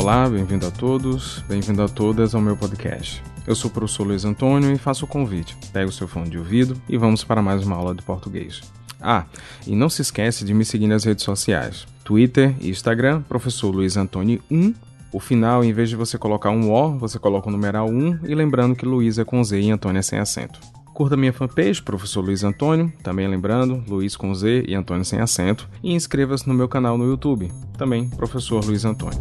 Olá, bem-vindo a todos, bem-vindo a todas ao meu podcast. Eu sou o professor Luiz Antônio e faço o convite. Pega o seu fone de ouvido e vamos para mais uma aula de português. Ah, e não se esquece de me seguir nas redes sociais: Twitter e Instagram, professor Luiz Antônio 1. O final, em vez de você colocar um O, você coloca o numeral 1 e lembrando que Luiz é com Z e Antônio é sem acento. Curta minha fanpage, professor Luiz Antônio, também lembrando, Luiz com Z e Antônio sem acento, e inscreva-se no meu canal no YouTube, também professor Luiz Antônio.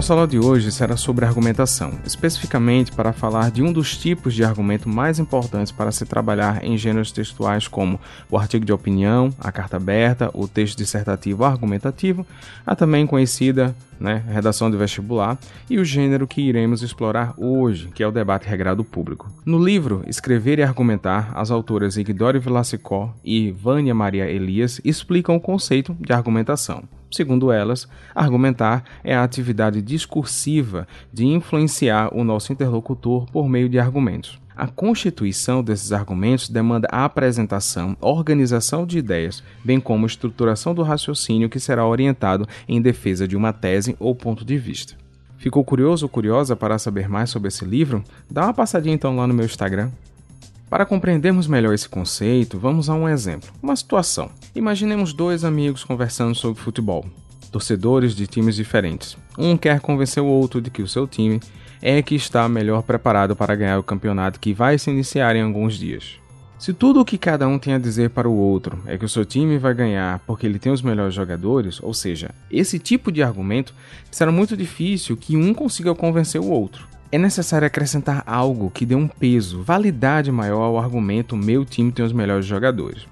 Nossa aula de hoje será sobre argumentação, especificamente para falar de um dos tipos de argumento mais importantes para se trabalhar em gêneros textuais como o artigo de opinião, a carta aberta, o texto dissertativo argumentativo, a também conhecida né, redação de vestibular, e o gênero que iremos explorar hoje, que é o debate regrado público. No livro Escrever e Argumentar, as autoras Igdori Velascicó e Vânia Maria Elias explicam o conceito de argumentação. Segundo elas, argumentar é a atividade discursiva de influenciar o nosso interlocutor por meio de argumentos. A constituição desses argumentos demanda a apresentação, organização de ideias, bem como estruturação do raciocínio que será orientado em defesa de uma tese ou ponto de vista. Ficou curioso ou curiosa para saber mais sobre esse livro? Dá uma passadinha então lá no meu Instagram. Para compreendermos melhor esse conceito, vamos a um exemplo, uma situação. Imaginemos dois amigos conversando sobre futebol, torcedores de times diferentes. Um quer convencer o outro de que o seu time é que está melhor preparado para ganhar o campeonato que vai se iniciar em alguns dias. Se tudo o que cada um tem a dizer para o outro é que o seu time vai ganhar porque ele tem os melhores jogadores, ou seja, esse tipo de argumento, será muito difícil que um consiga convencer o outro é necessário acrescentar algo que dê um peso, validade maior ao argumento meu time tem os melhores jogadores.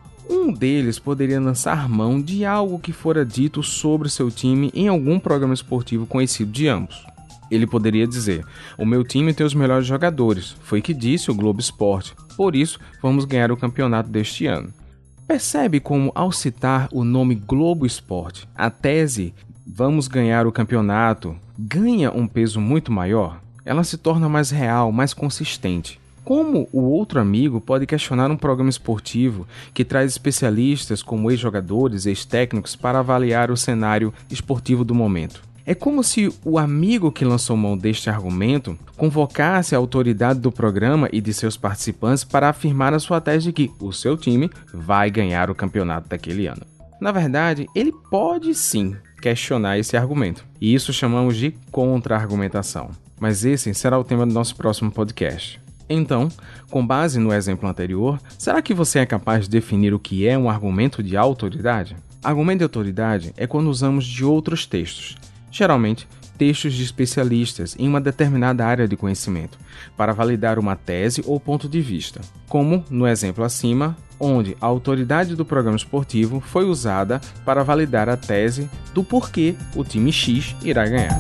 Um deles poderia lançar mão de algo que fora dito sobre seu time em algum programa esportivo conhecido de ambos. Ele poderia dizer: O meu time tem os melhores jogadores, foi que disse o Globo Esporte, por isso vamos ganhar o campeonato deste ano. Percebe como, ao citar o nome Globo Esporte, a tese vamos ganhar o campeonato ganha um peso muito maior? ela se torna mais real, mais consistente. Como o outro amigo pode questionar um programa esportivo que traz especialistas como ex-jogadores, ex-técnicos para avaliar o cenário esportivo do momento? É como se o amigo que lançou mão deste argumento convocasse a autoridade do programa e de seus participantes para afirmar a sua tese de que o seu time vai ganhar o campeonato daquele ano. Na verdade, ele pode sim questionar esse argumento, e isso chamamos de contra-argumentação mas esse será o tema do nosso próximo podcast. Então, com base no exemplo anterior, será que você é capaz de definir o que é um argumento de autoridade? Argumento de autoridade é quando usamos de outros textos, geralmente textos de especialistas em uma determinada área de conhecimento, para validar uma tese ou ponto de vista, como no exemplo acima, onde a autoridade do programa esportivo foi usada para validar a tese do porquê o time X irá ganhar.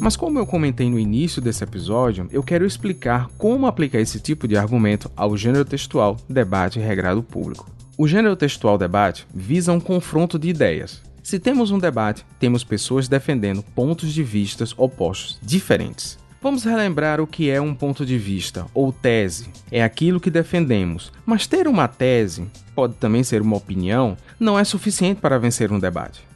Mas como eu comentei no início desse episódio, eu quero explicar como aplicar esse tipo de argumento ao gênero textual debate regrado público. O gênero textual debate visa um confronto de ideias. Se temos um debate, temos pessoas defendendo pontos de vistas opostos diferentes. Vamos relembrar o que é um ponto de vista ou tese. É aquilo que defendemos, mas ter uma tese, pode também ser uma opinião, não é suficiente para vencer um debate.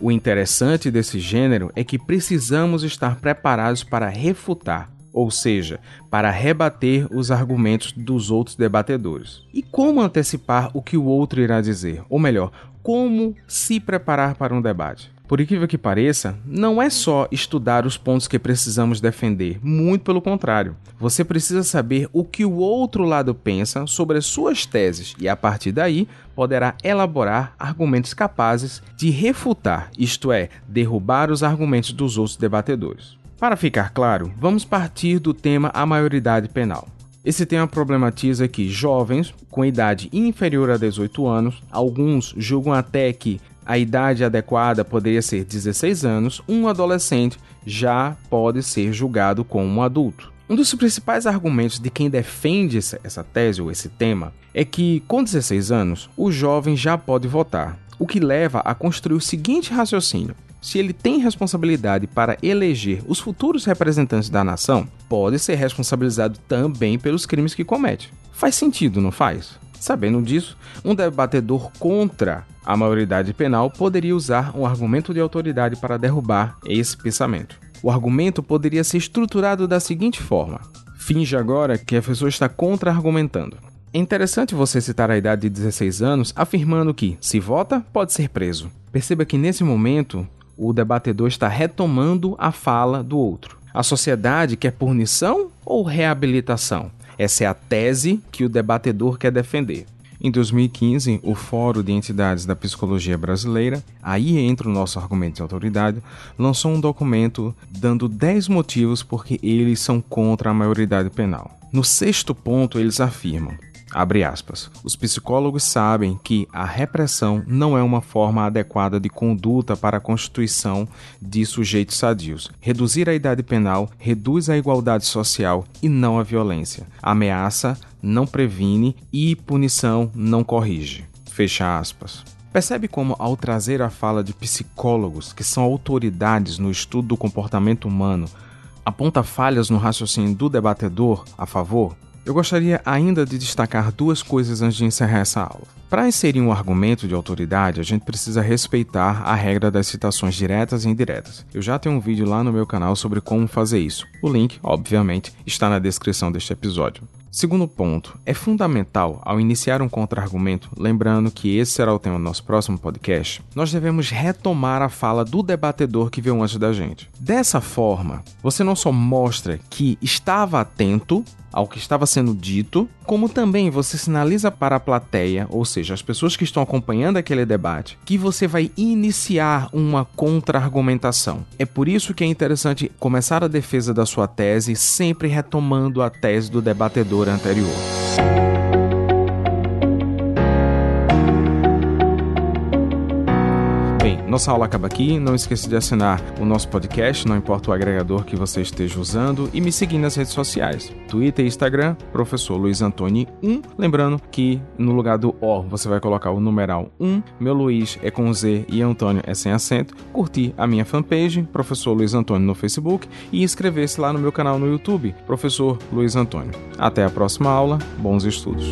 O interessante desse gênero é que precisamos estar preparados para refutar, ou seja, para rebater os argumentos dos outros debatedores. E como antecipar o que o outro irá dizer? Ou melhor, como se preparar para um debate? Por incrível que pareça, não é só estudar os pontos que precisamos defender, muito pelo contrário. Você precisa saber o que o outro lado pensa sobre as suas teses e, a partir daí, poderá elaborar argumentos capazes de refutar, isto é, derrubar os argumentos dos outros debatedores. Para ficar claro, vamos partir do tema a maioridade penal. Esse tema problematiza que jovens com idade inferior a 18 anos, alguns julgam até que a idade adequada poderia ser 16 anos, um adolescente já pode ser julgado como um adulto. Um dos principais argumentos de quem defende essa tese ou esse tema é que, com 16 anos, o jovem já pode votar, o que leva a construir o seguinte raciocínio: se ele tem responsabilidade para eleger os futuros representantes da nação, pode ser responsabilizado também pelos crimes que comete. Faz sentido, não faz? Sabendo disso, um debatedor contra a maioridade penal poderia usar um argumento de autoridade para derrubar esse pensamento. O argumento poderia ser estruturado da seguinte forma: finge agora que a pessoa está contra-argumentando. É interessante você citar a idade de 16 anos afirmando que, se vota, pode ser preso. Perceba que nesse momento o debatedor está retomando a fala do outro. A sociedade quer punição ou reabilitação? Essa é a tese que o debatedor quer defender. Em 2015, o Fórum de Entidades da Psicologia Brasileira, aí entra o nosso argumento de autoridade, lançou um documento dando 10 motivos porque eles são contra a maioridade penal. No sexto ponto, eles afirmam: Abre aspas. Os psicólogos sabem que a repressão não é uma forma adequada de conduta para a constituição de sujeitos sadios. Reduzir a idade penal reduz a igualdade social e não a violência. ameaça não previne e punição não corrige. Fecha aspas. Percebe como, ao trazer a fala de psicólogos, que são autoridades no estudo do comportamento humano, aponta falhas no raciocínio do debatedor a favor? Eu gostaria ainda de destacar duas coisas antes de encerrar essa aula. Para inserir um argumento de autoridade, a gente precisa respeitar a regra das citações diretas e indiretas. Eu já tenho um vídeo lá no meu canal sobre como fazer isso. O link, obviamente, está na descrição deste episódio. Segundo ponto, é fundamental, ao iniciar um contra-argumento, lembrando que esse será o tema do nosso próximo podcast, nós devemos retomar a fala do debatedor que veio antes da gente. Dessa forma, você não só mostra que estava atento ao que estava sendo dito, como também você sinaliza para a plateia, ou seja, as pessoas que estão acompanhando aquele debate, que você vai iniciar uma contra-argumentação. É por isso que é interessante começar a defesa da sua tese sempre retomando a tese do debatedor anterior. Nossa aula acaba aqui. Não esqueça de assinar o nosso podcast, não importa o agregador que você esteja usando, e me seguir nas redes sociais: Twitter e Instagram, professor Luiz Antônio 1. Lembrando que no lugar do O você vai colocar o numeral 1. Meu Luiz é com Z e Antônio é sem acento. Curtir a minha fanpage, professor Luiz Antônio no Facebook, e inscrever-se lá no meu canal no YouTube, professor Luiz Antônio. Até a próxima aula. Bons estudos.